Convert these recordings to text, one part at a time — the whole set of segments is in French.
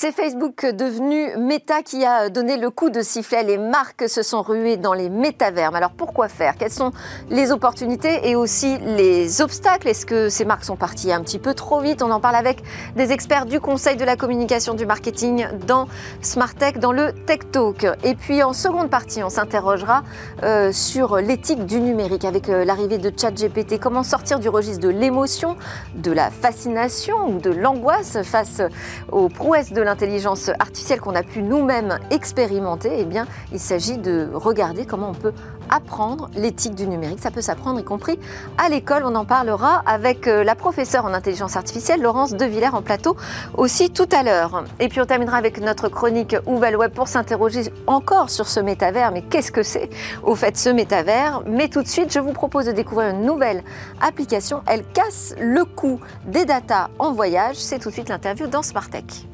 C'est Facebook devenu Meta qui a donné le coup de sifflet. Les marques se sont ruées dans les métavers. Alors pourquoi faire? Quelles sont les opportunités et aussi les obstacles? Est-ce que ces marques sont parties un petit peu trop vite? On en parle avec des experts du Conseil de la communication du marketing dans Smart Tech, dans le Tech Talk. Et puis en seconde partie, on s'interrogera euh, sur l'éthique du numérique avec euh, l'arrivée de ChatGPT. Comment sortir du registre de l'émotion, de la fascination ou de l'angoisse face aux prouesses de l'intelligence artificielle qu'on a pu nous-mêmes expérimenter, eh bien, il s'agit de regarder comment on peut apprendre l'éthique du numérique. Ça peut s'apprendre, y compris à l'école. On en parlera avec euh, la professeure en intelligence artificielle, Laurence Devillers, en plateau aussi tout à l'heure. Et puis on terminera avec notre chronique Ouval Web pour s'interroger encore sur ce métavers. Mais qu'est-ce que c'est au fait ce métavers? Mais tout de suite, je vous propose de découvrir une nouvelle application. Elle casse le coût des datas en voyage. C'est tout de suite l'interview dans Smartech.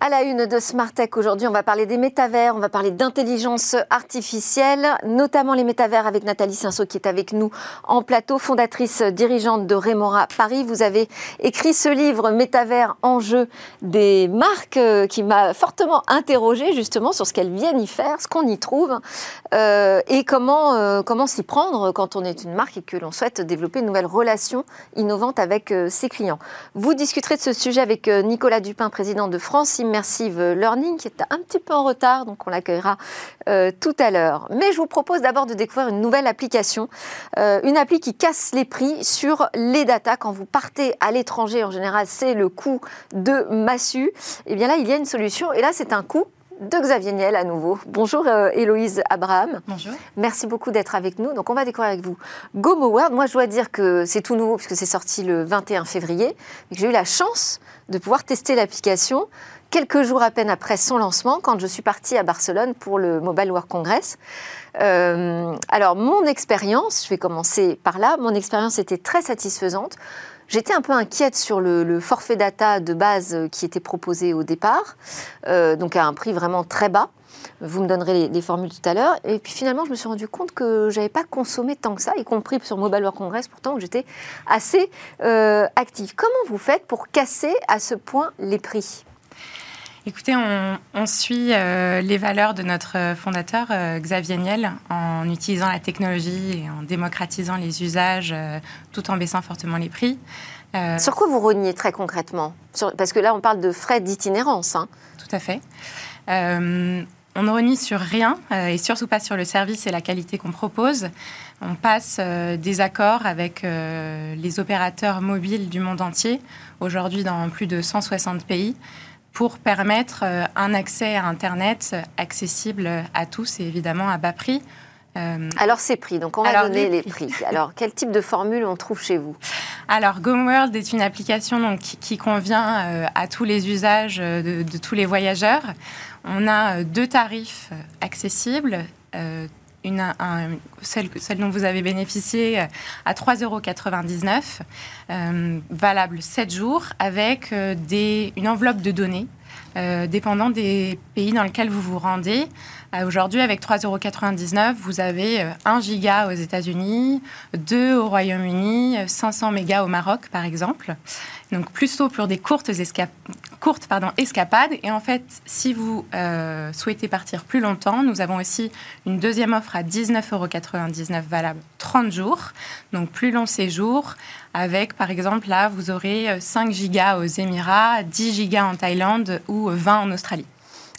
À la une de Smart Tech aujourd'hui, on va parler des métavers, on va parler d'intelligence artificielle, notamment les métavers avec Nathalie Sinso qui est avec nous en plateau, fondatrice dirigeante de Remora Paris. Vous avez écrit ce livre Métavers enjeu des marques euh, qui m'a fortement interrogée justement sur ce qu'elles viennent y faire, ce qu'on y trouve euh, et comment, euh, comment s'y prendre quand on est une marque et que l'on souhaite développer une nouvelle relation innovante avec ses clients. Vous discuterez de ce sujet avec Nicolas Dupin, président de France Immersive Learning, qui est un petit peu en retard, donc on l'accueillera euh, tout à l'heure. Mais je vous propose d'abord de découvrir une nouvelle application, euh, une appli qui casse les prix sur les datas. Quand vous partez à l'étranger, en général, c'est le coût de massue. Et eh bien là, il y a une solution, et là, c'est un coût de Xavier Niel à nouveau. Bonjour euh, Héloïse Abraham. Bonjour. Merci beaucoup d'être avec nous. Donc on va découvrir avec vous GoMoWorld. Moi je dois dire que c'est tout nouveau puisque c'est sorti le 21 février. J'ai eu la chance de pouvoir tester l'application quelques jours à peine après son lancement, quand je suis partie à Barcelone pour le Mobile World Congress. Euh, alors, mon expérience, je vais commencer par là, mon expérience était très satisfaisante. J'étais un peu inquiète sur le, forfait data de base qui était proposé au départ, euh, donc à un prix vraiment très bas. Vous me donnerez les, formules tout à l'heure. Et puis finalement, je me suis rendu compte que je n'avais pas consommé tant que ça, y compris sur Mobile World Congress, pourtant où j'étais assez euh, active. Comment vous faites pour casser à ce point les prix? Écoutez, on, suit euh, les valeurs de notre fondateur, euh, Xavier Niel, en utilisant la technologie et en démocratisant les usages euh, tout en baissant fortement les prix. Sur quoi vous reniez très concrètement? Parce que là, on parle de frais d'itinérance. Hein. Tout à fait. on ne renie sur rien, et surtout pas sur le service et la qualité qu'on propose. On passe des accords avec les opérateurs mobiles du monde entier, aujourd'hui dans plus de 160 pays pour permettre euh, un accès à Internet accessible à tous et évidemment à bas prix. Euh, Alors ces prix, donc on va donner les prix. Alors quel type de formule on trouve chez vous? Alors GoMworld est une application donc, qui, convient euh, à tous les usages de, tous les voyageurs. On a deux tarifs accessibles, une, celle, celle, dont vous avez bénéficié à 3,99 euros, euh, valable 7 jours, avec euh, une enveloppe de données euh, dépendant des pays dans lesquels vous vous rendez. Aujourd'hui, avec 3,99 euros, vous avez 1 giga aux États-Unis, 2 au Royaume-Uni, 500 mégas au Maroc, par exemple. Donc, plutôt pour des courtes, escapades. Et en fait, si vous euh, souhaitez partir plus longtemps, nous avons aussi une deuxième offre à 19,99 euros valable 30 jours. Donc, plus long séjour avec, par exemple, là, vous aurez 5 gigas aux Émirats, 10 gigas en Thaïlande ou 20 en Australie.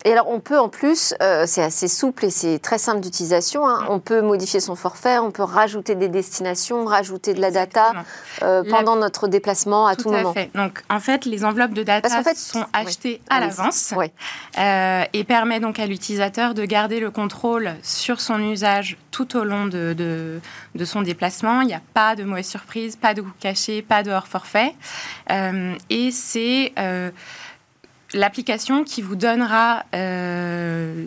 Et alors, on peut en plus, euh, c'est assez souple et c'est très simple d'utilisation, hein, on peut modifier son forfait, on peut rajouter des destinations, rajouter de la data euh, pendant notre déplacement à tout, moment. Fait. Donc, en fait, les enveloppes de data en fait, sont achetées à l'avance euh, et permet donc à l'utilisateur de garder le contrôle sur son usage tout au long de, de, de son déplacement. Il n'y a pas de mauvaise surprise, pas de coût caché, pas de hors forfait. et c'est l'application qui vous donnera euh,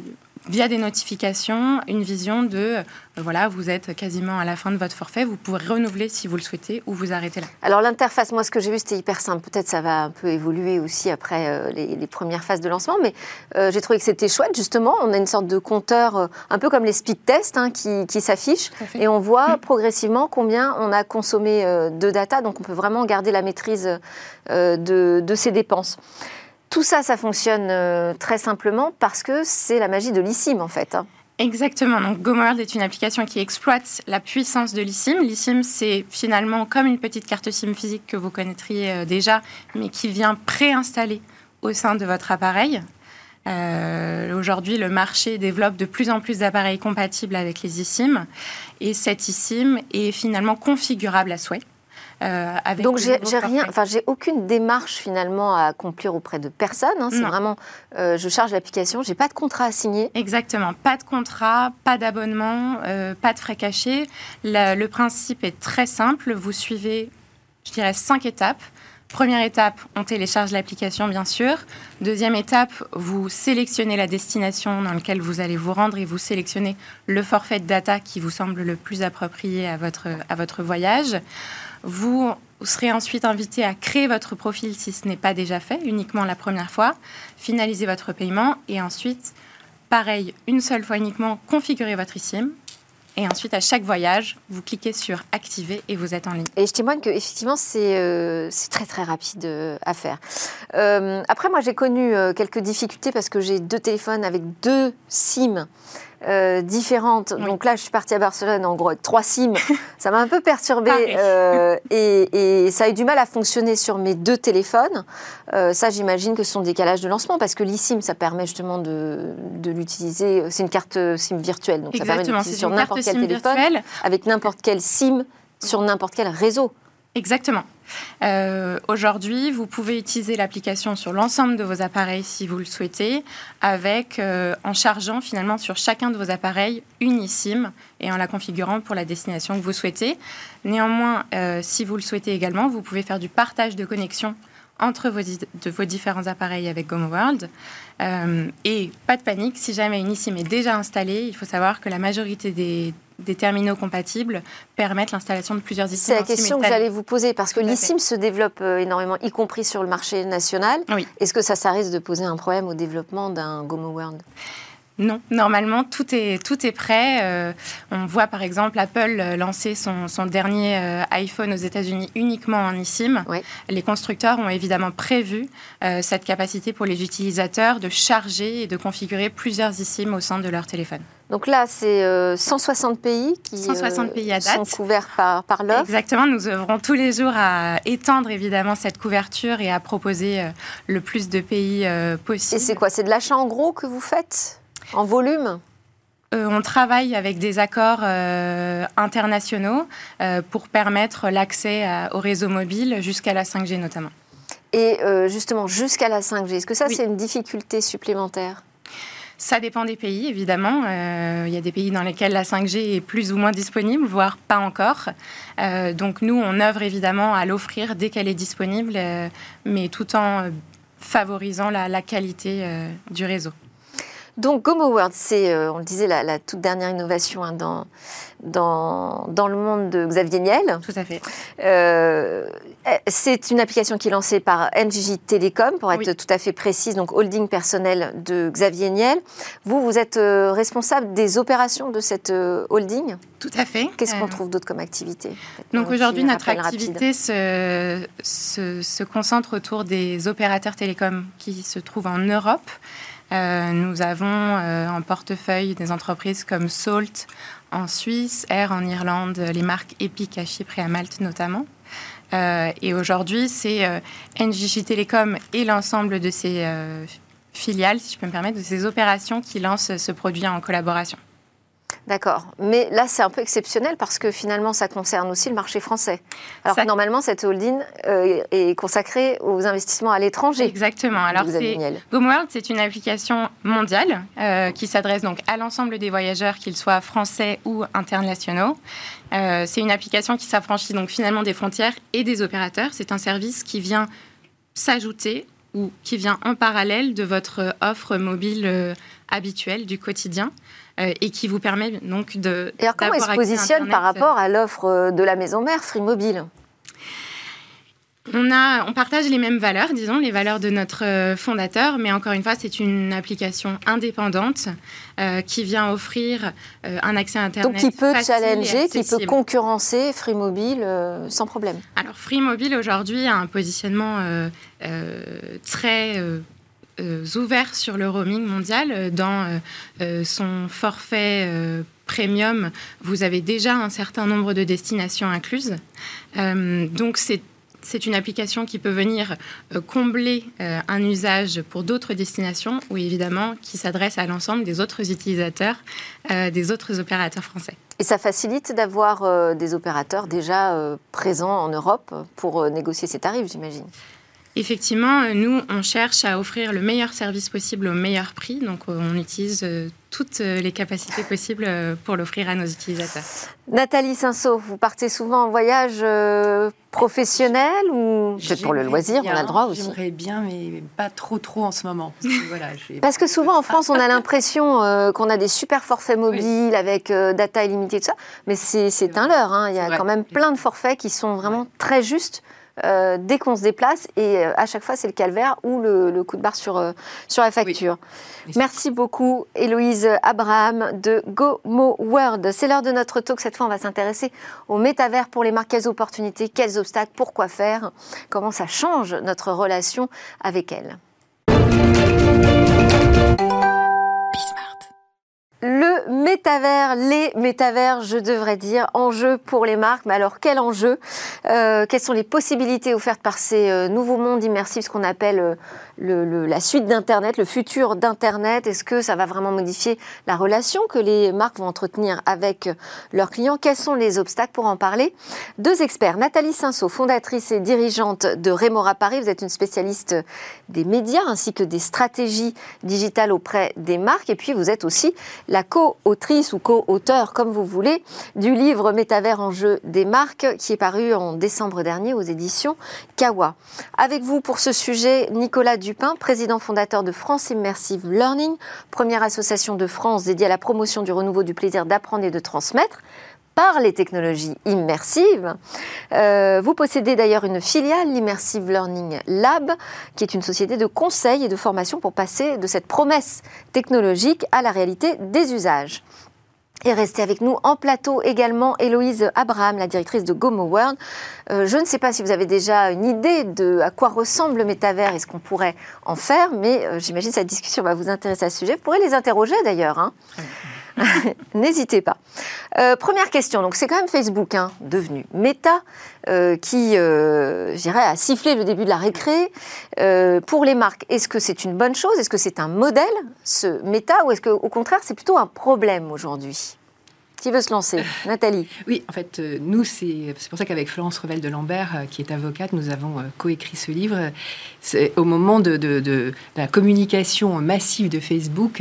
via des notifications, une vision de, euh, voilà, vous êtes quasiment à la fin de votre forfait, vous pourrez renouveler si vous le souhaitez ou vous arrêter là. Alors l'interface, moi ce que j'ai vu c'était hyper simple, peut-être ça va un peu évoluer aussi après euh, les, premières phases de lancement, mais euh, j'ai trouvé que c'était chouette justement, on a une sorte de compteur, un peu comme les speed tests hein, qui, qui s'affichent, et on voit progressivement combien on a consommé de data, donc on peut vraiment garder la maîtrise de, de ses dépenses. Tout ça, ça fonctionne euh, très simplement parce que c'est la magie de l'eSIM en fait. Hein. Exactement. Donc GoMoWorld est une application qui exploite la puissance de l'eSIM. l'eSIM, c'est finalement comme une petite carte SIM physique que vous connaîtriez euh, déjà, mais qui vient préinstaller au sein de votre appareil. Euh, aujourd'hui, le marché développe de plus en plus d'appareils compatibles avec les eSIM et cette eSIM est finalement configurable à souhait. Euh, Donc j'ai rien, enfin j'ai aucune démarche finalement à accomplir auprès de personne. Hein. c'est vraiment, euh, je charge l'application, j'ai pas de contrat à signer. Exactement, pas de contrat, pas d'abonnement, euh, pas de frais cachés. le principe est très simple. Vous suivez, je dirais, cinq étapes. Première étape, on télécharge l'application, bien sûr. Deuxième étape, vous sélectionnez la destination dans laquelle vous allez vous rendre et vous sélectionnez le forfait de data qui vous semble le plus approprié à votre, à votre voyage. Vous serez ensuite invité à créer votre profil si ce n'est pas déjà fait, uniquement la première fois, finaliser votre paiement et ensuite, pareil, une seule fois uniquement, configurer votre eSIM. Et ensuite, à chaque voyage, vous cliquez sur activer et vous êtes en ligne. Et je témoigne que effectivement, c'est euh, très très rapide euh, à faire. Euh, après, moi, j'ai connu quelques difficultés parce que j'ai deux téléphones avec deux SIM. Euh, différentes. Donc là, je suis partie à Barcelone en gros avec trois SIM. ça m'a un peu perturbée euh, et, ça a eu du mal à fonctionner sur mes deux téléphones. Euh, ça, j'imagine que ce sont des calages de lancement parce que l'eSIM, ça permet justement de, l'utiliser. C'est une carte SIM virtuelle, donc ça permet de l'utiliser sur n'importe quel téléphone, avec n'importe quel SIM, sur n'importe quel réseau. Exactement. Euh, aujourd'hui, vous pouvez utiliser l'application sur l'ensemble de vos appareils si vous le souhaitez, avec euh, en chargeant finalement sur chacun de vos appareils une eSIM et en la configurant pour la destination que vous souhaitez. Néanmoins, euh, si vous le souhaitez également, vous pouvez faire du partage de connexion entre vos, différents appareils avec GoMoWorld. Euh, et pas de panique, si jamais une eSIM est déjà installée, il faut savoir que la majorité des, terminaux compatibles permettent l'installation de plusieurs eSIM. C'est la question que j'allais vous poser, parce que l'eSIM se développe euh, énormément, y compris sur le marché national. Est-ce que ça, ça risque de poser un problème au développement d'un GoMoWorld non, normalement tout est tout est prêt. Euh, on voit par exemple Apple euh, lancer son, dernier euh, iPhone aux États-Unis uniquement en eSIM. Les constructeurs ont évidemment prévu cette capacité pour les utilisateurs de charger et de configurer plusieurs eSIM au sein de leur téléphone. Donc là, c'est 160 pays qui 160 pays à date. sont couverts par, par l'offre. Exactement, nous œuvrons tous les jours à étendre évidemment cette couverture et à proposer le plus de pays possible. Et c'est quoi? C'est de l'achat en gros que vous faites? En volume euh, on travaille avec des accords euh, internationaux euh, pour permettre l'accès au réseau mobile jusqu'à la 5G notamment. Et justement, jusqu'à la 5G, est-ce que ça, c'est une difficulté supplémentaire? Ça dépend des pays, évidemment. Il y a des pays dans lesquels la 5G est plus ou moins disponible, voire pas encore. donc nous, on œuvre évidemment à l'offrir dès qu'elle est disponible, mais tout en favorisant la qualité du réseau. Donc Gomo World, c'est, euh, on le disait, la, toute dernière innovation hein, dans, dans, dans, le monde de Xavier Niel. Tout à fait. Euh, c'est une application qui est lancée par NJ Telecom, pour être tout à fait précise, donc holding personnel de Xavier Niel. Vous, vous êtes euh, responsable des opérations de cette holding? Tout à fait. Qu'est-ce qu'on trouve d'autre comme activité? Donc aujourd'hui, notre activité se, se, se concentre autour des opérateurs télécoms qui se trouvent en Europe. Euh, nous avons euh, en portefeuille des entreprises comme Salt en Suisse, Air en Irlande, les marques Epic à Chypre et à Malte notamment. Euh, et aujourd'hui, c'est NJJ Telecom et l'ensemble de ses filiales, si je peux me permettre, de ces opérations qui lancent ce produit en collaboration. D'accord. Mais là, c'est un peu exceptionnel parce que finalement, ça concerne aussi le marché français. Alors que normalement, cette holding euh, est consacrée aux investissements à l'étranger. Exactement. Alors, c'est GoMoWorld, c'est une application mondiale euh, qui s'adresse donc à l'ensemble des voyageurs, qu'ils soient français ou internationaux. Euh, c'est une application qui s'affranchit donc finalement des frontières et des opérateurs. C'est un service qui vient s'ajouter ou qui vient en parallèle de votre offre mobile habituelle du quotidien. Et qui vous permet donc de. Et alors, comment il se positionne par rapport à l'offre de la maison mère Free Mobile? On, a, on partage les mêmes valeurs, disons, les valeurs de notre euh, fondateur, mais encore une fois, c'est une application indépendante euh, qui vient offrir euh, un accès à Internet. Donc qui peut challenger, qui peut concurrencer Free Mobile sans problème? Alors Free Mobile aujourd'hui a un positionnement très ouvert sur le roaming mondial. Dans son forfait premium, vous avez déjà un certain nombre de destinations incluses. donc c'est c'est une application qui peut venir euh, combler euh, un usage pour d'autres destinations ou évidemment qui s'adresse à l'ensemble des autres utilisateurs, euh, des autres opérateurs français. Et ça facilite d'avoir des opérateurs déjà présents en Europe pour négocier ces tarifs, j'imagine? Effectivement, nous, on cherche à offrir le meilleur service possible au meilleur prix. Donc, on utilise toutes les capacités possibles pour l'offrir à nos utilisateurs. Nathalie Cinceau, vous partez souvent en voyage professionnel ou peut-être pour le loisir, on a le droit aussi J'aimerais bien, mais pas trop trop en ce moment. Parce que, souvent en France, on a l'impression euh, qu'on a des super forfaits mobiles avec euh, data illimitée, tout ça, mais c'est un leurre. Hein. Il y a quand même plein de forfaits qui sont vraiment très justes euh, dès qu'on se déplace et euh, à chaque fois c'est le calvaire ou le, coup de barre sur, euh, sur la facture. Merci beaucoup Héloïse Abraham de GoMo World. C'est l'heure de notre talk. Cette fois on va s'intéresser au métavers pour les marques. Quelles opportunités, quels obstacles, pourquoi faire, comment ça change notre relation avec elles. Le métavers, les métavers, je devrais dire, enjeu pour les marques. Mais alors, quel enjeu euh, Quelles sont les possibilités offertes par ces euh, nouveaux mondes immersifs, ce qu'on appelle euh, la suite d'Internet, le futur d'Internet? Est-ce que ça va vraiment modifier la relation que les marques vont entretenir avec leurs clients? Quels sont les obstacles? Pour en parler Deux experts, Nathalie Cinceau, fondatrice et dirigeante de Remora Paris. Vous êtes une spécialiste des médias ainsi que des stratégies digitales auprès des marques. Et puis, vous êtes aussi la co-autrice ou co-auteur, comme vous voulez, du livre Métavers en jeu des marques qui est paru en décembre dernier aux éditions Kawa. Avec vous pour ce sujet, Nicolas Dupin, président fondateur de France Immersive Learning, première association de France dédiée à la promotion du renouveau du plaisir d'apprendre et de transmettre par les technologies immersives. Euh, vous possédez d'ailleurs une filiale, l'Immersive Learning Lab, qui est une société de conseil et de formation pour passer de cette promesse technologique à la réalité des usages. Et restez avec nous en plateau également Héloïse Abraham, la directrice de Gomo World. Euh, je ne sais pas si vous avez déjà une idée de à quoi ressemble le métavers et ce qu'on pourrait en faire, mais euh, j'imagine que cette discussion va vous intéresser à ce sujet. Vous pourrez les interroger d'ailleurs. Hein. N'hésitez pas. Euh, première question, donc c'est quand même Facebook, hein, devenu Meta, qui, je dirais, a sifflé le début de la récré. pour les marques, est-ce que c'est une bonne chose? Est-ce que c'est un modèle, ce Meta, ou est-ce qu'au contraire, c'est plutôt un problème aujourd'hui? Qui veut se lancer? Nathalie Oui, en fait, euh, nous, c'est pour ça qu'avec Florence Revel de Lambert, euh, qui est avocate, nous avons euh, coécrit ce livre. C'est au moment de, de, la communication massive de Facebook.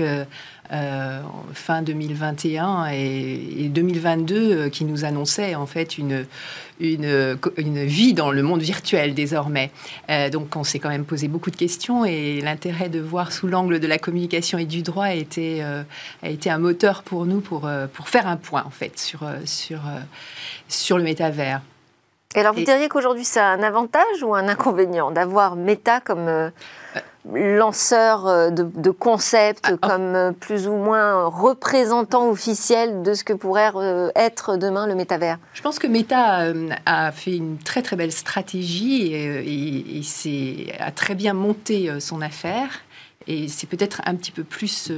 Fin 2021 et, 2022 qui nous annonçait en fait une, une, une, vie dans le monde virtuel désormais. donc on s'est quand même posé beaucoup de questions et l'intérêt de voir sous l'angle de la communication et du droit a été, a été un moteur pour nous pour, pour faire un point en fait sur, euh, sur, euh, sur le métavers. Et alors vous diriez qu'aujourd'hui c'est un avantage ou un inconvénient d'avoir Meta comme euh, lanceur de, concepts, ah, comme plus ou moins représentant officiel de ce que pourrait être demain le métavers Je pense que Meta a fait une très très belle stratégie et, et, a très bien monté son affaire. Et c'est peut-être un petit peu plus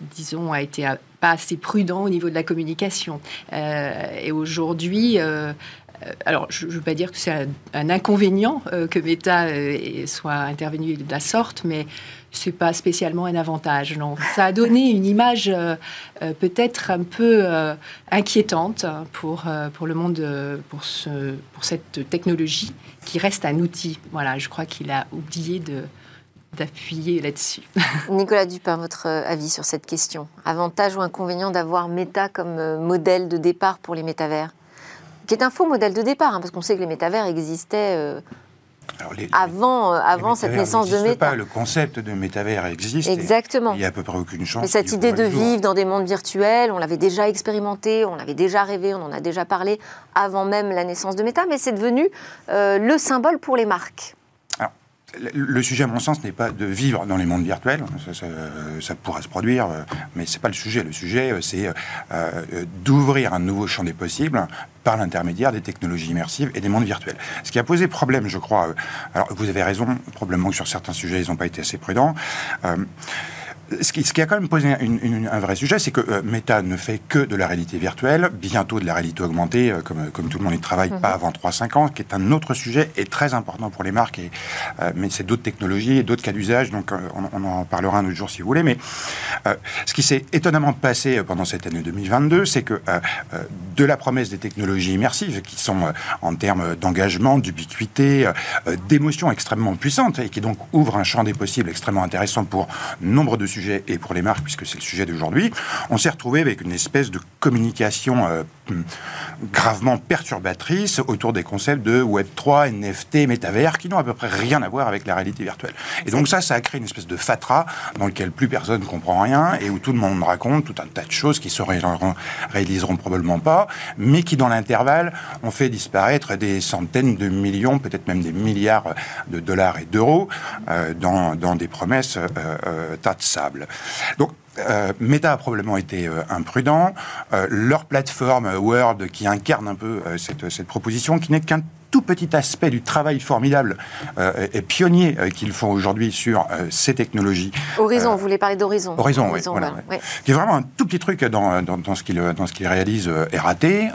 disons, a été pas assez prudent au niveau de la communication. Euh, et aujourd'hui, euh, euh, alors je ne veux pas dire que c'est un, inconvénient que Meta soit intervenu de la sorte, mais c'est pas spécialement un avantage. Ça a donné une image peut-être un peu inquiétante pour, pour le monde, pour, ce, pour cette technologie qui reste un outil. Voilà, je crois qu'il a oublié de d'appuyer là-dessus. Nicolas Dupin, votre euh, avis sur cette question? Avantage ou inconvénient d'avoir Meta comme euh, modèle de départ pour les métavers? Qui est un faux modèle de départ, hein, parce qu'on sait que les métavers existaient euh, avant, avant cette naissance de méta. Pas. Le concept de métavers existe. Exactement. Il n'y a à peu près aucune chance. Mais cette idée de vivre dans des mondes virtuels, on l'avait déjà expérimenté, on l'avait déjà rêvé, on en a déjà parlé avant même la naissance de méta, mais c'est devenu euh, le symbole pour les marques. Le sujet, à mon sens, n'est pas de vivre dans les mondes virtuels. Ça, pourrait se produire, euh, mais ce n'est pas le sujet. Le sujet, euh, c'est euh, d'ouvrir un nouveau champ des possibles par l'intermédiaire des technologies immersives et des mondes virtuels. Ce qui a posé problème, je crois. alors, vous avez raison, probablement que sur certains sujets, ils n'ont pas été assez prudents ce qui, a quand même posé un vrai sujet, c'est que euh, Meta ne fait que de la réalité virtuelle, bientôt de la réalité augmentée, euh, comme, comme tout le monde y travaille, pas mhm. avant 3-5 ans, qui est un autre sujet et très important pour les marques. Et, euh, mais c'est d'autres technologies et d'autres cas d'usage, donc on, en parlera un autre jour si vous voulez. Mais ce qui s'est étonnamment passé pendant cette année 2022, c'est que de la promesse des technologies immersives, qui sont en termes d'engagement, d'ubiquité, d'émotions extrêmement puissantes, et qui donc ouvrent un champ des possibles extrêmement intéressant pour nombre de sujets, et pour les marques, puisque c'est le sujet d'aujourd'hui, on s'est retrouvé avec une espèce de communication euh, gravement perturbatrice autour des concepts de Web3, NFT, métavers, qui n'ont à peu près rien à voir avec la réalité virtuelle. Et donc ça, ça a créé une espèce de fatras dans lequel plus personne ne comprend rien et où tout le monde raconte tout un tas de choses qui se réaliseront probablement pas, mais qui dans l'intervalle ont fait disparaître des centaines de millions, peut-être même des milliards de dollars et d'euros euh, dans, dans, des promesses euh, euh, tas de Donc euh, Meta a probablement été euh, imprudent. Euh, leur plateforme Word, qui incarne un peu cette, proposition, qui n'est qu'un tout petit aspect du travail formidable et pionnier qu'ils font aujourd'hui sur ces technologies. Horizon, vous voulez parler d'Horizon Horizon, oui. Voilà, Qui est vraiment un tout petit truc dans, dans, ce qu'ils réalisent est raté.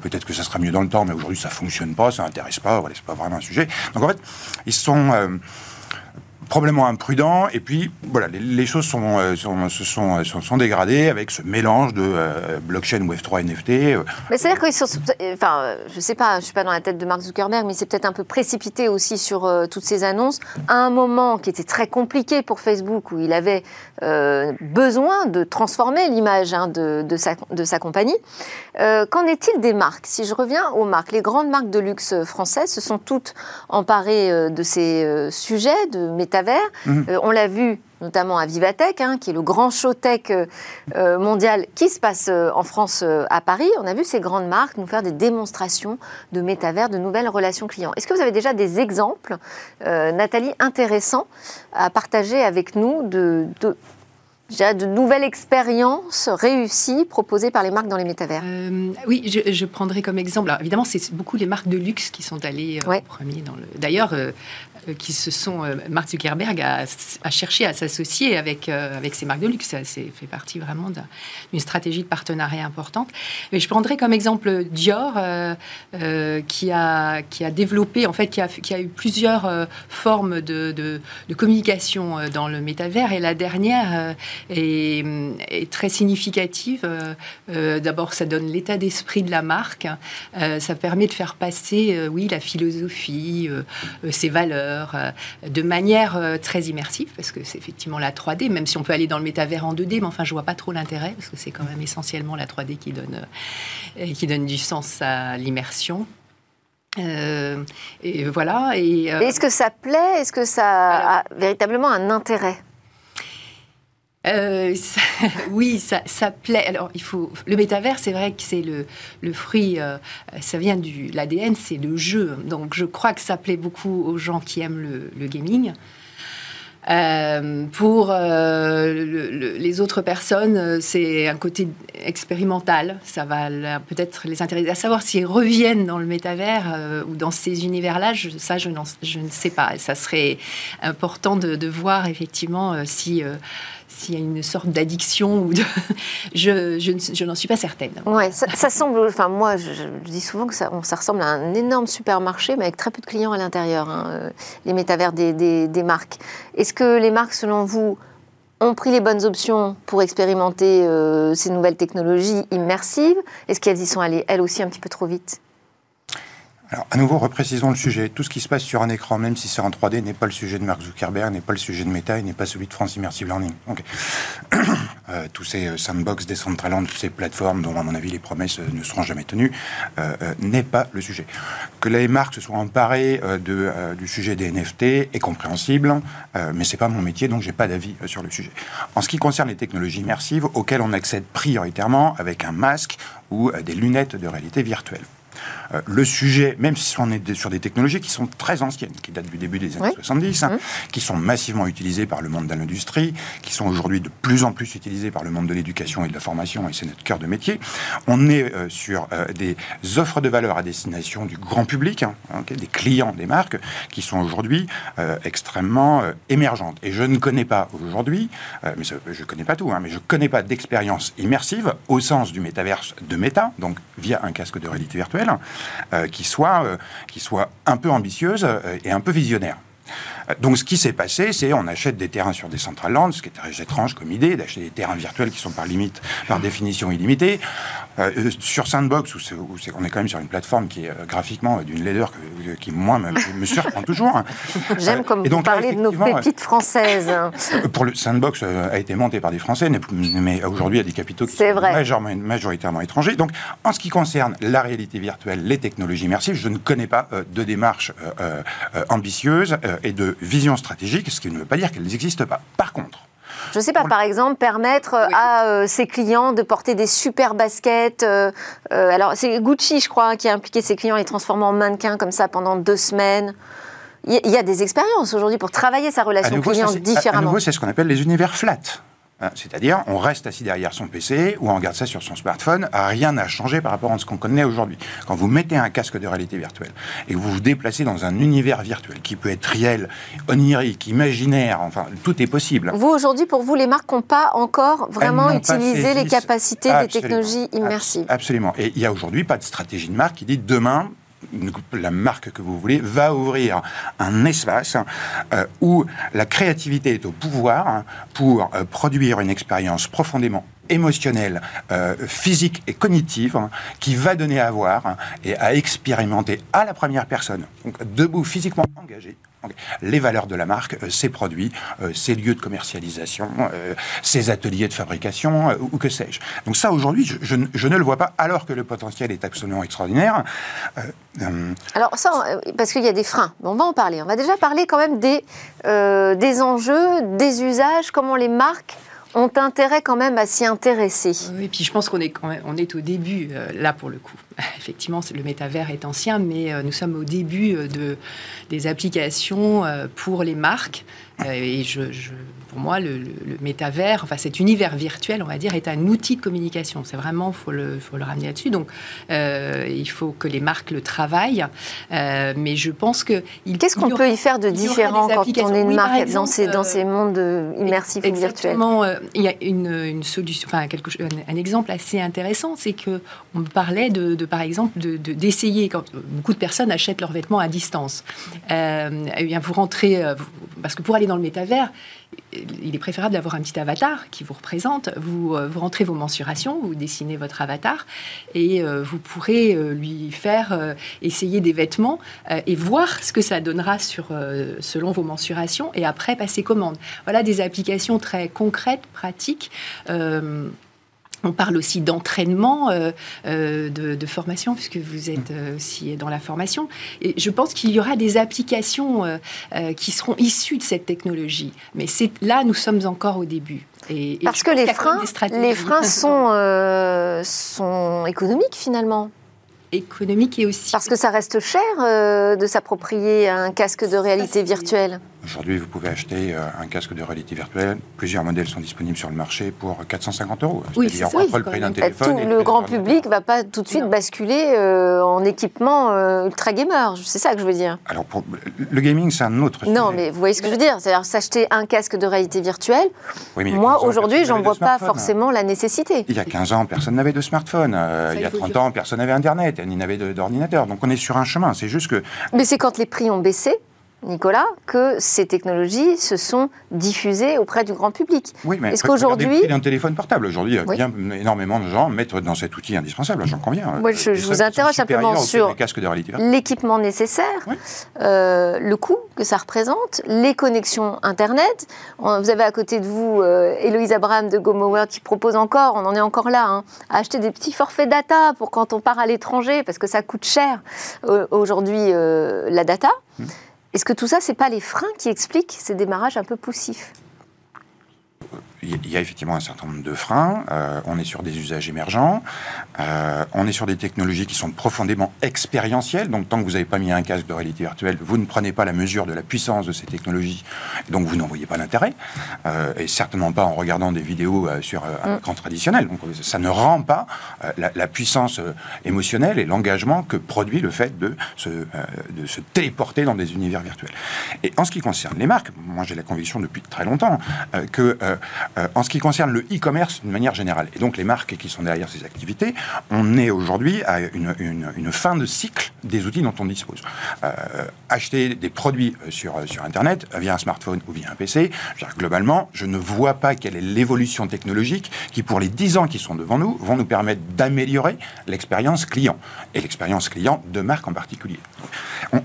Peut-être que ça sera mieux dans le temps, mais aujourd'hui ça fonctionne pas, ça n'intéresse pas, voilà, c'est pas vraiment un sujet. Donc en fait, ils sont probablement imprudent. Et puis, voilà, les, choses sont, euh, se sont, sont, dégradées avec ce mélange de euh, blockchain, Web3, NFT. Euh. Mais c'est-à-dire qu'ils sont. Enfin, je sais pas, je suis pas dans la tête de Mark Zuckerberg, mais c'est peut-être un peu précipité aussi sur toutes ces annonces. À un moment qui était très compliqué pour Facebook, où il avait besoin de transformer l'image hein, de, de, sa, de sa compagnie. Qu'en est-il des marques? Si je reviens aux marques, les grandes marques de luxe françaises se sont toutes emparées de ces sujets de Mhm. Euh, on l'a vu notamment à Vivatech, hein, qui est le grand show tech euh, euh, mondial qui se passe en France à Paris. On a vu ces grandes marques nous faire des démonstrations de métavers, de nouvelles relations clients. Est-ce que vous avez déjà des exemples, Nathalie, intéressants à partager avec nous de, de nouvelles expériences réussies proposées par les marques dans les métavers? Oui, je, prendrai comme exemple. évidemment, c'est beaucoup les marques de luxe qui sont allées en premier dans le. D'ailleurs, euh, qui se sont. Euh, Mark Zuckerberg a, cherché à s'associer avec, euh, avec ces marques de luxe. Ça fait partie vraiment d'une stratégie de partenariat importante. Mais je prendrai comme exemple Dior, qui, a, qui a développé, en fait, qui a, qui a eu plusieurs formes de, de, communication dans le métavers. Et la dernière est très significative. D'abord, ça donne l'état d'esprit de la marque. ça permet de faire passer, oui, la philosophie, ses valeurs euh, de manière euh, très immersive, parce que c'est effectivement la 3D, même si on peut aller dans le métavers en 2D, mais enfin, je vois pas trop l'intérêt, parce que c'est quand même essentiellement la 3D qui donne, euh, qui donne du sens à l'immersion. et voilà. Et, Est-ce que ça plaît? Est-ce que ça a véritablement un intérêt? Euh, oui, ça, plaît. Alors, il faut. Le métavers, c'est vrai que c'est le, fruit. Euh, ça vient du l'ADN, c'est le jeu. Donc, je crois que ça plaît beaucoup aux gens qui aiment le, gaming. Euh, pour les autres personnes, c'est un côté expérimental. Ça va peut-être les intéresser à savoir s'ils reviennent dans le métavers ou dans ces univers-là. ça, je, je, ne sais pas. Ça serait important de voir effectivement si s'il y a une sorte d'addiction ou de... je, je, n'en suis pas certaine. Ouais, ça, semble. Enfin, moi, je, dis souvent que ça, ça, ressemble à un énorme supermarché, mais avec très peu de clients à l'intérieur. Hein, euh, les métavers des, des, marques. Est-ce que les marques, selon vous, ont pris les bonnes options pour expérimenter euh, ces nouvelles technologies immersives? Est-ce qu'elles y sont allées, elles aussi, un petit peu trop vite? Alors, à nouveau, reprécisons le sujet. Tout ce qui se passe sur un écran, même si c'est en 3D, n'est pas le sujet de Mark Zuckerberg, n'est pas le sujet de Meta et n'est pas celui de France Immersive Learning. euh, tous ces sandbox, Decentraland, toutes ces plateformes dont, à mon avis, les promesses ne seront jamais tenues, n'est pas le sujet. Que les marques se soient emparées de, du sujet des NFT est compréhensible, mais c'est pas mon métier, donc j'ai pas d'avis sur le sujet. En ce qui concerne les technologies immersives, auxquelles on accède prioritairement avec un masque ou des lunettes de réalité virtuelle. Euh, le sujet, même si on est sur des technologies qui sont très anciennes, qui datent du début des années 70, hein, mmh. qui sont massivement utilisées par le monde de l'industrie, qui sont aujourd'hui de plus en plus utilisées par le monde de l'éducation et de la formation, et c'est notre cœur de métier, on est euh, sur euh, des offres de valeur à destination du grand public, hein, des clients des marques, qui sont aujourd'hui extrêmement émergentes. Et je ne connais pas aujourd'hui, mais je ne connais pas tout, hein, mais je ne connais pas d'expérience immersive au sens du métaverse de méta, donc via un casque de réalité virtuelle, qui, soit, euh, qui soit un peu ambitieuse euh, et un peu visionnaire. Donc ce qui s'est passé, c'est on achète des terrains sur des central lands, ce qui est très étrange comme idée, d'acheter des terrains virtuels qui sont par limite, par définition illimités. Euh, sur Sandbox, où, on est quand même sur une plateforme qui est euh, graphiquement d'une laideur qui, moi, me, surprend toujours. Hein. J'aime comme vous parlez de nos pépites françaises. Pour le Sandbox euh, a été monté par des Français, mais aujourd'hui il y a des capitaux qui sont majoritairement étrangers. Donc en ce qui concerne la réalité virtuelle, les technologies immersives, je ne connais pas de démarche ambitieuse et de vision stratégique, ce qui ne veut pas dire qu'elles n'existent pas. Par contre, je ne sais pas, par exemple, permettre à euh, ses clients de porter des super baskets. Euh, euh, alors, c'est Gucci, je crois, qui a impliqué ses clients et les transformer en mannequins comme ça pendant deux semaines. Il y, a des expériences aujourd'hui pour travailler sa relation client différemment. À nouveau, c'est ce qu'on appelle les univers flats. Hein, c'est-à-dire, on reste assis derrière son PC ou on regarde ça sur son smartphone, rien n'a changé par rapport à ce qu'on connaît aujourd'hui. Quand vous mettez un casque de réalité virtuelle et que vous vous déplacez dans un univers virtuel qui peut être réel, onirique, imaginaire, enfin, tout est possible. Vous, aujourd'hui, pour vous, les marques n'ont pas encore vraiment utilisé les capacités des technologies immersives Absolument. Et il n'y a aujourd'hui pas de stratégie de marque qui dit demain, la marque que vous voulez, va ouvrir un espace euh, où la créativité est au pouvoir pour euh, produire une expérience profondément émotionnelle, euh, physique et cognitive qui va donner à voir et à expérimenter à la première personne, donc debout, physiquement engagé, les valeurs de la marque, ses produits, ses lieux de commercialisation, ses ateliers de fabrication, ou que sais-je. Donc ça, aujourd'hui, je, ne le vois pas, alors que le potentiel est absolument extraordinaire. Euh, Alors ça, euh, parce qu'il y a des freins, on va en parler. On va déjà parler quand même des, euh, des enjeux, des usages, comment les marques ont intérêt quand même à s'y intéresser. Oui, puis je pense qu'on est, on est au début, là pour le coup. Effectivement, le métavers est ancien, mais nous sommes au début de, des applications pour les marques. Et je pour moi, le, métavers, enfin cet univers virtuel, on va dire, est un outil de communication. C'est vraiment, faut le, faut le ramener là-dessus. Donc, euh, il faut que les marques le travaillent. Euh, mais je pense que qu'est-ce qu'on peut y faire de différent quand on est une marque dans ces dans ces mondes immersifs ou virtuels euh, Il y a une, une solution, enfin quelque, un, un exemple assez intéressant, c'est que on parlait de, de par exemple d'essayer de, quand beaucoup de personnes achètent leurs vêtements à distance. eh bien, vous rentrez parce que pour aller dans le métavers il est préférable d'avoir un petit avatar qui vous représente. Vous, euh, rentrez vos mensurations, vous dessinez votre avatar et euh, vous pourrez euh, lui faire essayer des vêtements et voir ce que ça donnera sur, selon vos mensurations et après passer commande. Voilà des applications très concrètes, pratiques. On parle aussi d'entraînement, euh, euh, de, formation, puisque vous êtes euh, aussi dans la formation. Et je pense qu'il y aura des applications qui seront issues de cette technologie. Mais là, nous sommes encore au début. Et, Parce que les freins, les freins sont, sont économiques finalement économique et aussi... Parce que ça reste cher de s'approprier un casque de réalité virtuelle. Aujourd'hui, vous pouvez acheter euh, un casque de réalité virtuelle. Plusieurs modèles sont disponibles sur le marché pour 450 euros. Oui, c'est ça. le prix d'un téléphone. le grand public ne va pas tout de suite basculer euh, en équipement euh, ultra gamer. C'est ça que je veux dire. Alors, pour, le gaming, c'est un autre Non, mais vous voyez ce que je veux dire. C'est-à-dire s'acheter un casque de réalité virtuelle. moi, aujourd'hui, j'en vois pas forcément la nécessité. Il y a 15 ans, personne n'avait de smartphone. il y a 30 ans, personne n'avait Internet, ni n'avait d'ordinateur. Donc, on est sur un chemin. C'est juste que. Mais c'est quand les prix ont baissé Nicolas, que ces technologies se sont diffusées auprès du grand public. Oui, mais est-ce qu'aujourd'hui, d'un téléphone portable aujourd'hui, Oui. bien énormément de gens mettent dans cet outil indispensable. J'en conviens. Moi, je- je vous interroge simplement sur l'équipement nécessaire, Oui. euh, le coût que ça représente, les connexions Internet. Vous avez à côté de vous euh, Héloïse Abraham de GoMower qui propose encore, on en est encore là, hein, à acheter des petits forfaits data pour quand on part à l'étranger, parce que ça coûte cher euh, aujourd'hui euh, la data. Hmm. Est-ce que tout ça, c'est pas les freins qui expliquent ces démarrages un peu poussifs? Il y a- effectivement un certain nombre de freins. Euh, on est sur des usages émergents. Euh, on est sur des technologies qui sont profondément expérientielles. Donc, tant que vous n'avez pas mis un casque de réalité virtuelle, vous ne prenez pas la mesure de la puissance de ces technologies. Et donc, vous n'en voyez pas l'intérêt. Euh, et certainement pas en regardant des vidéos euh, sur euh, un Mm. écran traditionnel. Donc, ça ne rend pas la, la puissance émotionnelle et l'engagement que produit le fait de se, de se téléporter dans des univers virtuels. Et en ce qui concerne les marques, moi j'ai la conviction depuis très longtemps que, en ce qui concerne le e-commerce d'une manière générale, et donc les marques qui sont derrière ces activités, on est aujourd'hui à une, une- fin de cycle des outils dont on dispose. Euh, acheter des produits euh, sur, euh, sur Internet via un smartphone ou via un PC, je dire, globalement, je ne vois pas quelle est l'évolution technologique qui, pour les 10 ans qui sont devant nous, vont nous permettre d'améliorer l'expérience client, et l'expérience client de marque en particulier.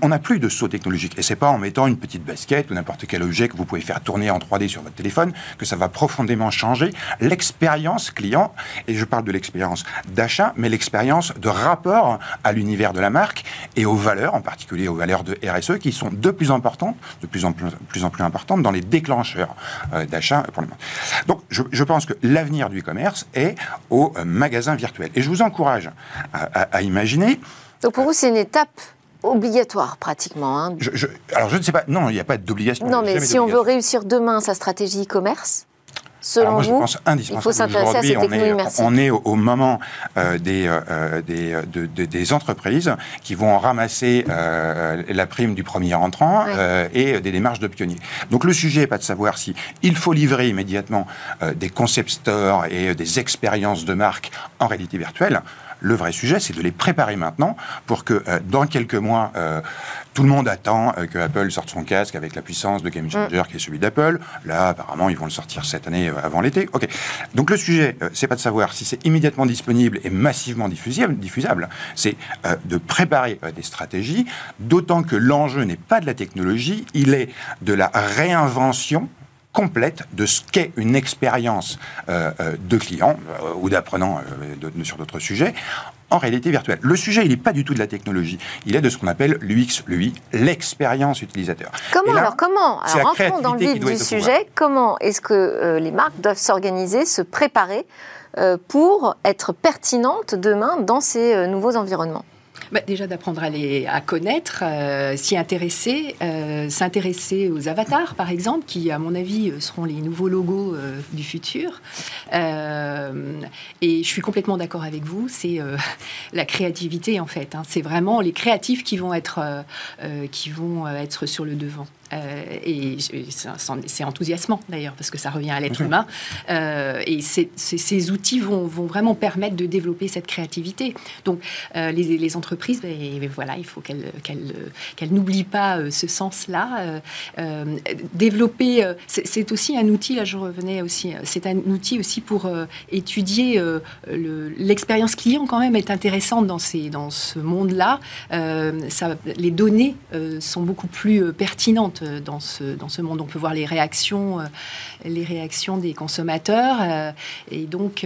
On n'a plus de saut technologique, et c'est pas en mettant une petite basket ou n'importe quel objet que vous pouvez faire tourner en 3D sur votre téléphone que ça va profondément changer l'expérience client, et je parle de l'expérience d'achat, mais l'expérience de rapport à l'univers de la marque et aux valeurs, en particulier aux valeurs de RSE, qui sont de plus importantes, de plus en plus, plus en plus importantes dans les déclencheurs euh, d'achat pour les marques. Donc, je, je pense que l'avenir du e-commerce est au euh, magasin virtuel. Et je vous encourage à, à- à imaginer Donc pour vous, c'est une étape obligatoire pratiquement. hein. je- je- alors je ne sais pas, non, il n'y a pas d'obligation. Non, mais si on veut réussir demain sa stratégie e-commerce, selon Alors moi, je pense indispensable. il faut s'intéresser à ces Aujourd'hui, on est, immersives. on est au, moment euh, des, euh, des, de- de- des entreprises qui vont ramasser euh, la prime du premier entrant Ouais. euh, et des démarches de pionniers. Donc le sujet n'est pas de savoir si il faut livrer immédiatement euh, des concept stores et euh, des expériences de marque en réalité virtuelle. Le vrai sujet, c'est de les préparer maintenant pour que euh, dans quelques mois, euh, tout le monde attend euh, que Apple sorte son casque avec la puissance de Game Changer qui est celui d'Apple. Là, apparemment, ils vont le sortir cette année avant l'été. Ok. Donc le sujet, c'est pas de savoir si c'est immédiatement disponible et massivement diffusible, diffusable. C'est de préparer des stratégies. D'autant que l'enjeu n'est pas de la technologie, il est de la réinvention complète de ce qu'est une expérience euh, euh, de client euh, ou d'apprenant euh, de- sur d'autres sujets en réalité virtuelle. Le sujet, il n'est pas du tout de la technologie, il est de ce qu'on appelle l'UX, l'UI, l'expérience utilisateur. Comment là, alors Comment Alors dans le vif du sujet. Comment est-ce que euh, les marques doivent s'organiser, se préparer euh, pour être pertinentes demain dans ces euh, nouveaux environnements? Bah, déjà d'apprendre à les à connaître, euh, s'y intéresser, euh, s'intéresser aux avatars par exemple, qui à mon avis euh, seront les nouveaux logos du futur. Et je suis complètement d'accord avec vous, c'est la créativité en fait. hein. C'est vraiment les créatifs qui vont être sur le devant. Euh, et c'est enthousiasmant d'ailleurs parce que ça revient à l'être Mhm. humain. Euh, et ces outils vont, vont vraiment permettre de développer cette créativité. Donc euh, les, les entreprises, ben, et voilà, il faut qu'elles euh, qu'elles n'oublient pas ce sens-là. Développer, c'est aussi un outil. Là, je revenais aussi. C'est un outil aussi pour étudier le- l'expérience client. Quand même, est intéressante dans ces dans ce monde-là. Les données sont beaucoup plus pertinentes euh, dans ce dans ce monde. On peut voir les réactions, euh, les réactions des consommateurs. euh, et donc,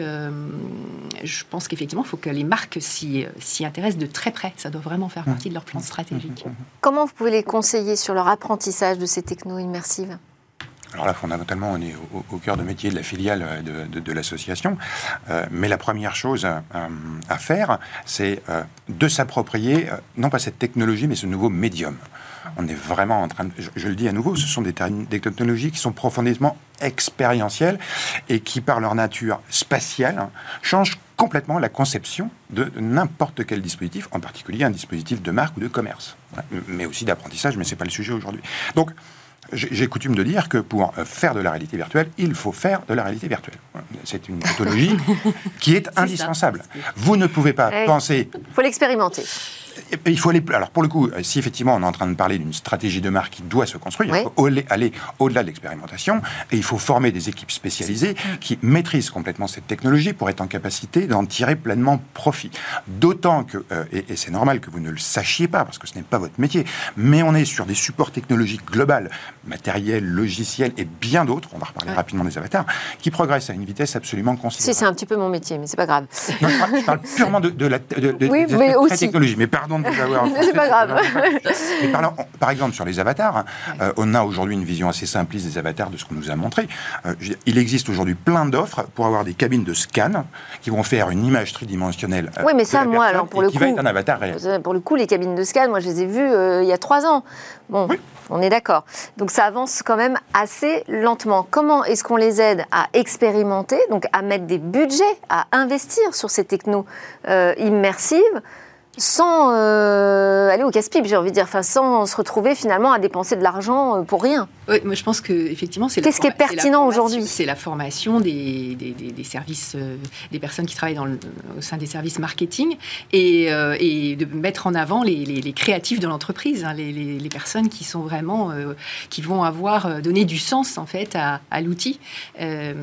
je pense qu'effectivement, il faut que les marques s'y s'y intéressent de très près. Ça doit vraiment faire partie de leur plan stratégique. Comment vous pouvez les conseiller sur leur apprentissage de ces technos immersives? Alors là, fondamentalement, on est au, au cœur de métier de la filiale de, de- de l'association. Euh, mais la première chose euh, à faire, c'est euh, de s'approprier, euh, non pas cette technologie, mais ce nouveau médium. On est vraiment en train de... Je, je le dis à nouveau, ce sont des, technologies qui sont profondément expérientielles et qui, par leur nature spatiale, hein, changent complètement la conception de n'importe quel dispositif, en particulier un dispositif de marque ou de commerce, mais aussi d'apprentissage, mais ce n'est pas le sujet aujourd'hui. Donc, j'ai coutume de dire que pour euh, faire de la réalité virtuelle, il faut faire de la réalité virtuelle. C'est une méthodologie qui est indispensable. Vous ne pouvez pas Ouais. penser Il faut l'expérimenter. Il faut aller. Alors, pour le coup, si effectivement on est en train de parler d'une stratégie de marque qui doit se construire, il faut aller au-delà de l'expérimentation et il faut former des équipes spécialisées qui maîtrisent complètement cette technologie pour être en capacité d'en tirer pleinement profit. D'autant que, euh, et, c'est normal que vous ne le sachiez pas parce que ce n'est pas votre métier, mais on est sur des supports technologiques globales, matériels, logiciels et bien d'autres, on va reparler rapidement des avatars, qui progressent à une vitesse absolument considérable. Si, c'est un petit peu mon métier, mais c'est pas grave. je, parle, purement de, la oui, mais aussi. technologie, mais pardon de vous avoir... c'est pas grave. mais par exemple, sur les avatars, euh, on a aujourd'hui une vision assez simpliste des avatars de ce qu'on nous a montré. Euh, il existe aujourd'hui plein d'offres pour avoir des cabines de scan qui vont faire une image tridimensionnelle. oui, mais ça, moi, alors pour le coup, un avatar réel. Pour le coup, les cabines de scan, moi, je les ai vues euh, il y a trois ans. Bon, on est d'accord. Donc ça avance quand même assez lentement. Comment est-ce qu'on les aide à expérimenter, donc à mettre des budgets, à investir sur ces technos euh, immersives? Sans euh, aller au casse-pipe, j'ai envie de dire, enfin, sans se retrouver finalement à dépenser de l'argent euh, pour rien. Oui, moi je pense que effectivement, c'est qu'est-ce qui est pertinent aujourd'hui? C'est la formation des, des, services, euh, des personnes qui travaillent dans le, au sein des services marketing et, et de mettre en avant les, les, créatifs de l'entreprise, hein, les, personnes qui sont vraiment, qui vont avoir donné du sens en fait à, à l'outil. mais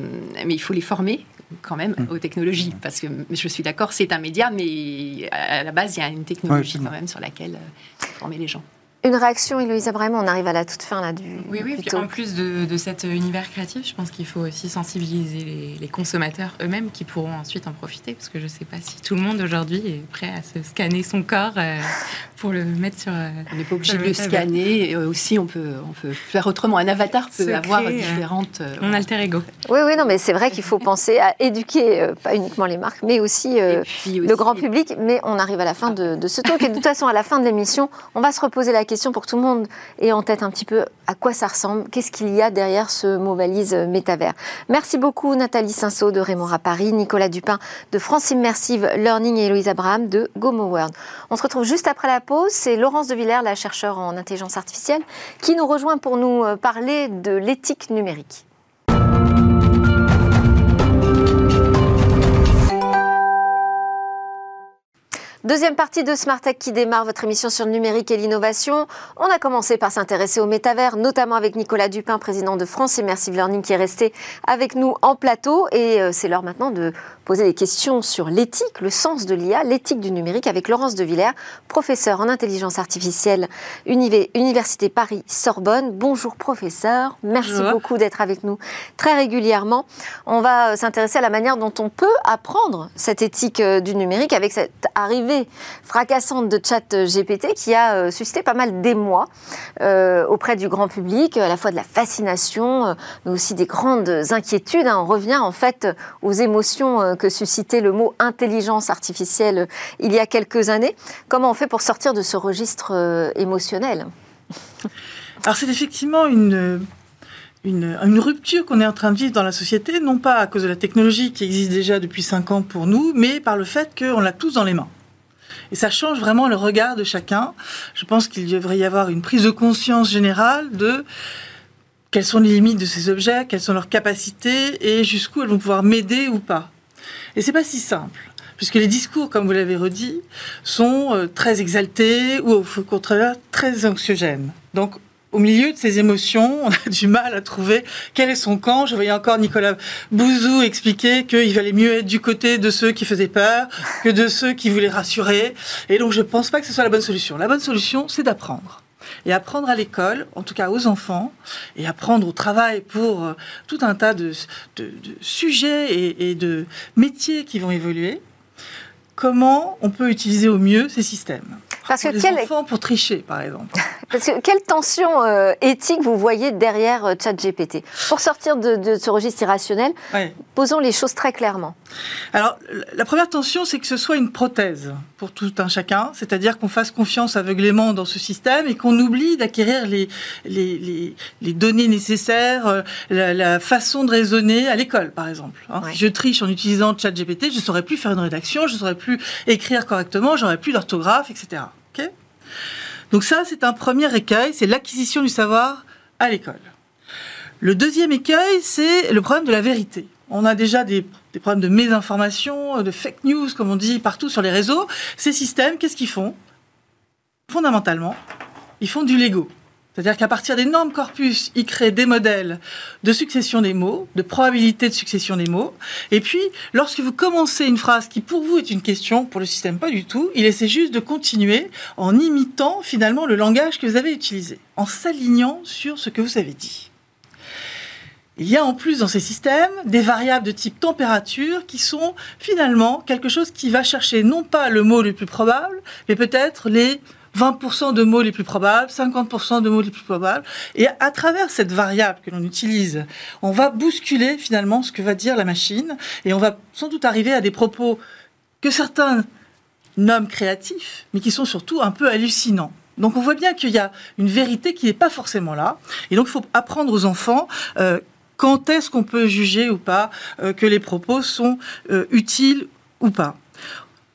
il faut les former quand même mm. aux technologies. Parce que je suis d'accord, c'est un média, mais à la base, il y a une technologie quand même sur laquelle euh, former les gens. Une réaction, Héloïse Abraham, on arrive à la toute fin là, du. Oui, oui, en plus de, cet univers créatif, je pense qu'il faut aussi sensibiliser les, consommateurs eux-mêmes qui pourront ensuite en profiter, parce que je ne sais pas si tout le monde aujourd'hui est prêt à se scanner son corps euh, pour le mettre sur. Euh, on n'est pas obligé de le scanner, et aussi on peut, on peut faire autrement. Un avatar peut avoir euh, différentes. mon alter ego. Oui, oui, non, mais c'est vrai qu'il faut penser à éduquer, pas uniquement les marques, mais aussi, le grand public. Mais on arrive à la fin de, de ce talk, et de toute façon, à la fin de l'émission, on va se reposer la question pour tout le monde ait en tête un petit peu à quoi ça ressemble, qu'est-ce qu'il y a derrière ce mot valise métavers? Merci beaucoup Nathalie Cinceau de Raymond à Paris, Nicolas Dupin de France Immersive Learning et Héloïse Abraham de Gomo World. On se retrouve juste après la pause. C'est Laurence de Villers, la chercheure en intelligence artificielle, qui nous rejoint pour nous euh, parler de l'éthique numérique. Deuxième partie de Smart Tech qui démarre votre émission sur le numérique et l'innovation. On a commencé par s'intéresser au métavers, notamment avec Nicolas Dupin, président de France Immersive Learning, qui est resté avec nous en plateau. Et euh, c'est l'heure maintenant de poser des questions sur l'éthique, le sens de l'IA, l'éthique du numérique avec Laurence de Villers, professeur en intelligence artificielle, Université Paris-Sorbonne. Bonjour professeur, merci beaucoup d'être avec nous très régulièrement. On va euh, s'intéresser à la manière dont on peut apprendre cette éthique euh, du numérique avec cette arrivée fracassante de chat GPT qui a euh, suscité pas mal d'émoi auprès du grand public, à la fois de la fascination, mais aussi des grandes inquiétudes. Hein. On revient en fait aux émotions que suscitait le mot intelligence artificielle il y a quelques années. Comment on fait pour sortir de ce registre euh, émotionnel? Alors c'est effectivement une, une, rupture qu'on est en train de vivre dans la société, non pas à cause de la technologie qui existe déjà depuis cinq ans pour nous, mais par le fait qu'on l'a tous dans les mains. Et ça change vraiment le regard de chacun. Je pense qu'il devrait y avoir une prise de conscience générale de quelles sont les limites de ces objets, quelles sont leurs capacités et jusqu'où elles vont pouvoir m'aider ou pas. Et c'est pas si simple puisque les discours, comme vous l'avez redit, sont euh, très exaltés ou au contraire très anxiogènes. Donc, au milieu de ces émotions, on a du mal à trouver quel est son camp. Je voyais encore Nicolas Bouzou expliquer qu'il valait mieux être du côté de ceux qui faisaient peur que de ceux qui voulaient rassurer. Et donc, je ne pense pas que ce soit la bonne solution. La bonne solution, c'est d'apprendre et apprendre à l'école, en tout cas aux enfants, et apprendre au travail pour euh, tout un tas de, sujets et, et de métiers qui vont évoluer, comment on peut utiliser au mieux ces systèmes. Parce que les enfants pour tricher, par exemple. Parce que quelle tension euh, éthique vous voyez derrière euh, ChatGPT? Pour sortir de, ce registre irrationnel, posons les choses très clairement. Alors, la première tension, c'est que ce soit une prothèse pour tout un chacun, c'est-à-dire qu'on fasse confiance aveuglément dans ce système et qu'on oublie d'acquérir les, les, les, données nécessaires, euh, la, façon de raisonner à l'école, par exemple. Hein. Si je triche en utilisant ChatGPT, je ne saurais plus faire une rédaction, je ne saurais plus écrire correctement, j'aurais plus d'orthographe, etc. Donc ça, c'est un premier écueil, c'est l'acquisition du savoir à l'école. Le deuxième écueil, c'est le problème de la vérité. On a déjà des, problèmes de mésinformation, de fake news, comme on dit partout sur les réseaux. Ces systèmes, qu'est-ce qu'ils font? Fondamentalement, ils font du Lego. C'est-à-dire qu'à partir d'énormes corpus, ils créent des modèles de succession des mots, de probabilité de succession des mots. Et puis, lorsque vous commencez une phrase qui pour vous est une question, pour le système pas du tout, il essaie juste de continuer en imitant finalement le langage que vous avez utilisé, en s'alignant sur ce que vous avez dit. Il y a en plus dans ces systèmes des variables de type température qui sont finalement quelque chose qui va chercher non pas le mot le plus probable, mais peut-être les 20% de mots les plus probables, 50% de mots les plus probables. Et à travers cette variable que l'on utilise, on va bousculer finalement ce que va dire la machine et on va sans doute arriver à des propos que certains nomment créatifs, mais qui sont surtout un peu hallucinants. Donc on voit bien qu'il y a une vérité qui n'est pas forcément là. Et donc il faut apprendre aux enfants euh, quand est-ce qu'on peut juger ou pas euh, que les propos sont euh, utiles ou pas.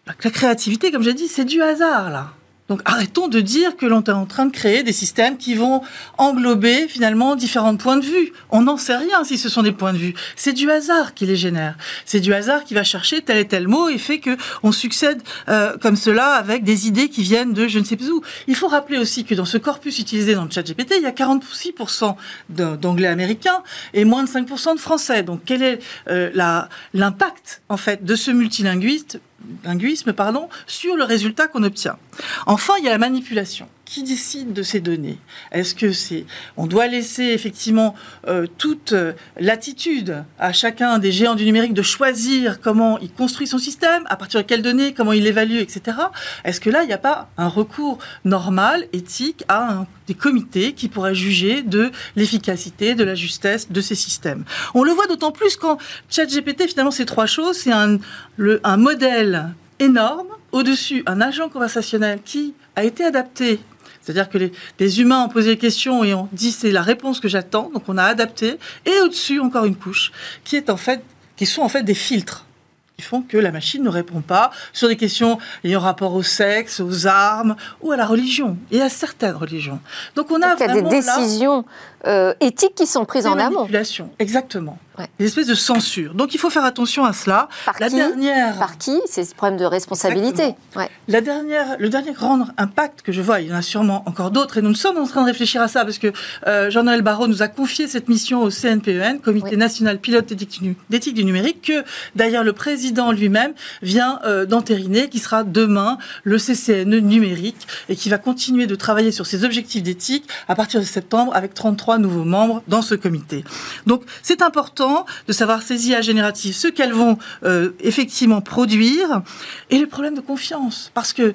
La créativité, comme j'ai dit, c'est du hasard là. Donc arrêtons de dire que l'on est en train de créer des systèmes qui vont englober finalement différents points de vue. On n'en sait rien si ce sont des points de vue. C'est du hasard qui les génère. C'est du hasard qui va chercher tel et tel mot et fait que on succède euh, comme cela avec des idées qui viennent de je ne sais plus où. Il faut rappeler aussi que dans ce corpus utilisé dans le chat GPT, il y a 46% d'anglais américain et moins de 5% de français. Donc quel est euh, l'impact en fait de ce multilinguiste linguisme pardon, sur le résultat qu'on obtient. Enfin, il y a la manipulation qui décide de ces données Est-ce que c'est on doit laisser effectivement euh, toute euh, latitude à chacun des géants du numérique de choisir comment il construit son système, à partir de quelles données, comment il l'évalue, etc. Est-ce que là il n'y a pas un recours normal, éthique, à des comités qui pourraient juger de l'efficacité, de la justesse de ces systèmes On le voit d'autant plus quand ChatGPT finalement c'est trois choses, c'est un, un modèle énorme au-dessus un agent conversationnel qui a été adapté c'est-à-dire que les, humains ont posé des questions et ont dit c'est la réponse que j'attends, donc on a adapté. Et au-dessus, encore une couche, qui est en fait, qui sont en fait des filtres qui font que la machine ne répond pas sur des questions ayant rapport au sexe, aux armes ou à la religion et à certaines religions. Donc on a, a des décisions euh, éthiques qui sont prises en amont. Exactement. Des espèces de censure. Donc il faut faire attention à cela. Par la qui dernière... Par qui C'est ce problème de responsabilité. La dernière, le dernier grand impact que je vois, il y en a sûrement encore d'autres, et nous sommes en train de réfléchir à ça, parce que euh, Jean-Noël Barrot nous a confié cette mission au CNPEN, e Comité national pilote d'éthique du numérique, que d'ailleurs le président lui-même vient euh, d'entériner, qui sera demain le CCNE numérique, et qui va continuer de travailler sur ses objectifs d'éthique à partir de septembre avec 33 nouveaux membres dans ce comité. Donc c'est important de savoir ces IA génératives, ce qu'elles vont euh, effectivement produire, et le problème de confiance. Parce que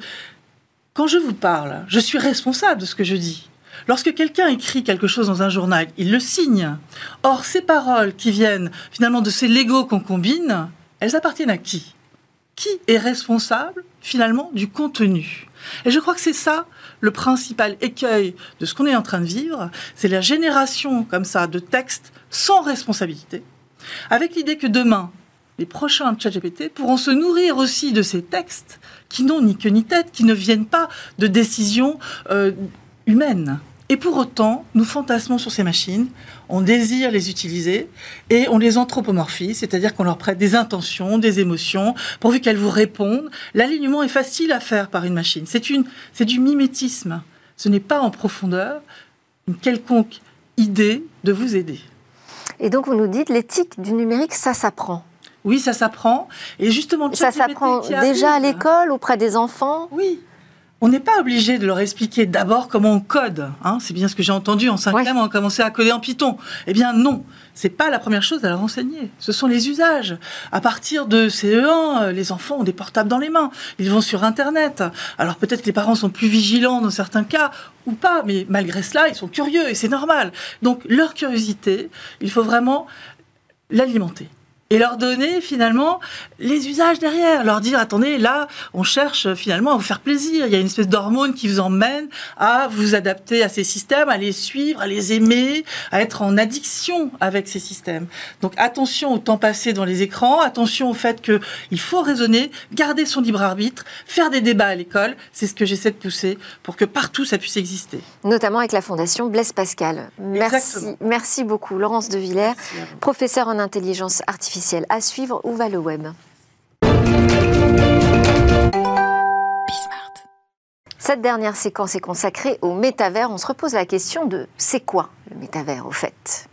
quand je vous parle, je suis responsable de ce que je dis. Lorsque quelqu'un écrit quelque chose dans un journal, il le signe. Or, ces paroles qui viennent finalement de ces Legos qu'on combine, elles appartiennent à qui? Qui est responsable finalement du contenu? Et je crois que c'est ça le principal écueil de ce qu'on est en train de vivre, c'est la génération comme ça de textes sans responsabilité, avec l'idée que demain, les prochains ChatGPT pourront se nourrir aussi de ces textes qui n'ont ni queue ni tête, qui ne viennent pas de décisions euh, humaines. Et pour autant, nous fantasmons sur ces machines, on désire les utiliser et on les anthropomorphise, c'est-à-dire qu'on leur prête des intentions, des émotions, pourvu qu'elles vous répondent. L'alignement est facile à faire par une machine. C'est, une, c'est du mimétisme. Ce n'est pas en profondeur une quelconque idée de vous aider. Et donc vous nous dites, l'éthique du numérique, ça s'apprend. Oui, ça s'apprend. Et justement, ça s'apprend déjà à l'école, auprès des enfants? Oui, on n'est pas obligé de leur expliquer d'abord comment on code. Hein. c'est bien ce que j'ai entendu en cinquième, on a commencé à coder en Python. Eh bien non, c'est pas la première chose à leur enseigner. Ce sont les usages. À partir de CE1, les enfants ont des portables dans les mains. Ils vont sur Internet. Alors peut-être que les parents sont plus vigilants dans certains cas ou pas, mais malgré cela, ils sont curieux et c'est normal. Donc leur curiosité, il faut vraiment l'alimenter et leur donner finalement les usages derrière, leur dire attendez là on cherche finalement à vous faire plaisir, il y a une espèce d'hormone qui vous emmène à vous adapter à ces systèmes, à les suivre, à les aimer, à être en addiction avec ces systèmes. Donc attention au temps passé dans les écrans, attention au fait que il faut raisonner, garder son libre arbitre, faire des débats à l'école, c'est ce que j'essaie de pousser pour que partout ça puisse exister. Notamment avec la fondation Blaise Pascal. Merci, merci beaucoup Laurence de Villers, professeur en intelligence artificielle à suivre, où va le web. Cette dernière séquence est consacrée au métavers. On se repose la question de c'est quoi le métavers au fait?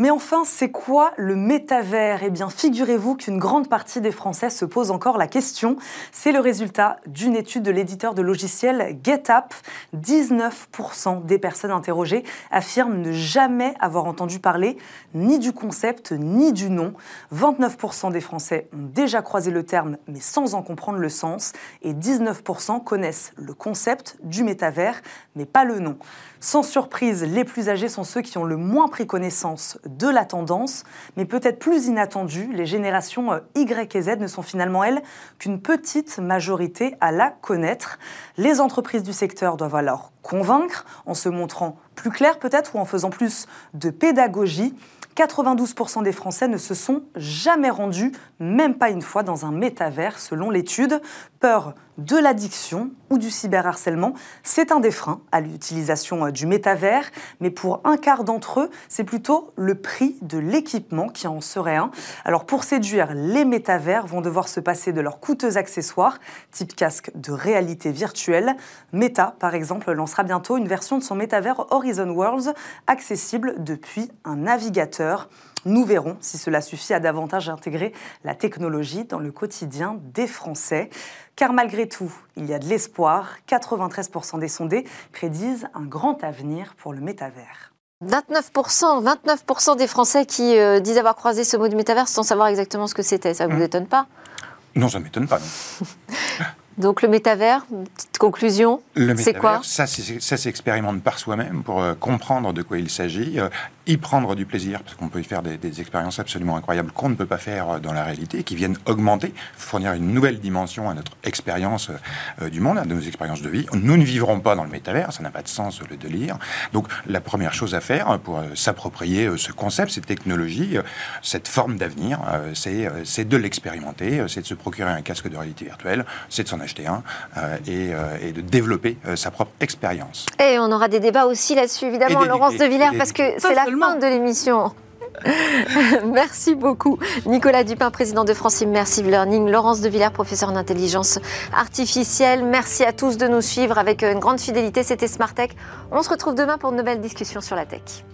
Mais enfin, c'est quoi le métavers? Eh bien, figurez-vous qu'une grande partie des Français se pose encore la question. C'est le résultat d'une étude de l'éditeur de logiciels GetUp. 19% des personnes interrogées affirment ne jamais avoir entendu parler ni du concept ni du nom. 29% des Français ont déjà croisé le terme mais sans en comprendre le sens. Et 19% connaissent le concept du métavers mais pas le nom. Sans surprise, les plus âgés sont ceux qui ont le moins pris connaissance de la tendance, mais peut-être plus inattendu, les générations euh, Y et Z ne sont finalement, elles, qu'une petite majorité à la connaître. Les entreprises du secteur doivent alors convaincre en se montrant plus claires peut-être ou en faisant plus de pédagogie. 92% des Français ne se sont jamais rendus, même pas une fois, dans un métavers, selon l'étude. Peur de l'addiction ou du cyberharcèlement, c'est un des freins à l'utilisation euh, du métavers, mais pour un quart d'entre eux, c'est plutôt le prix de l'équipement qui en serait un. Alors pour séduire, les métavers vont devoir se passer de leurs coûteux accessoires, type casque de réalité virtuelle. Meta, par exemple, lancera bientôt une version de son métavers Horizon Worlds, accessible depuis un navigateur. Nous verrons si cela suffit à davantage intégrer la technologie dans le quotidien des Français. Car malgré tout, il y a de l'espoir. 93% des sondés prédisent un grand avenir pour le métavers. 29%, 29% des Français qui euh, disent avoir croisé ce mot du métavers sans savoir exactement ce que c'était. Ça ne vous mmh. étonne pas? Non, ça ne m'étonne pas. Donc le métavers, petite conclusion, c'est quoi? Ça, s'expérimente par soi-même pour euh, comprendre de quoi il s'agit. Euh, y prendre du plaisir, parce qu'on peut y faire des, expériences absolument incroyables qu'on ne peut pas faire euh, dans la réalité, qui viennent augmenter, fournir une nouvelle dimension à notre expérience euh, du monde, à nos expériences de vie. Nous ne vivrons pas dans le métavers, ça n'a pas de sens le délire. Donc la première chose à faire pour s'approprier ce concept, cette technologie, cette forme d'avenir, c'est de l'expérimenter, c'est de se procurer un casque de réalité virtuelle, c'est de s'en acheter un et, et, de développer sa propre expérience. Et on aura des débats aussi là-dessus, évidemment, Laurence de Villers, parce que c'est la de l'émission. Merci beaucoup. Nicolas Dupin, président de France Immersive Learning, Laurence De Villers, professeur d'intelligence artificielle. Merci à tous de nous suivre avec une grande fidélité. C'était Smart Tech. On se retrouve demain pour une nouvelle discussion sur la tech.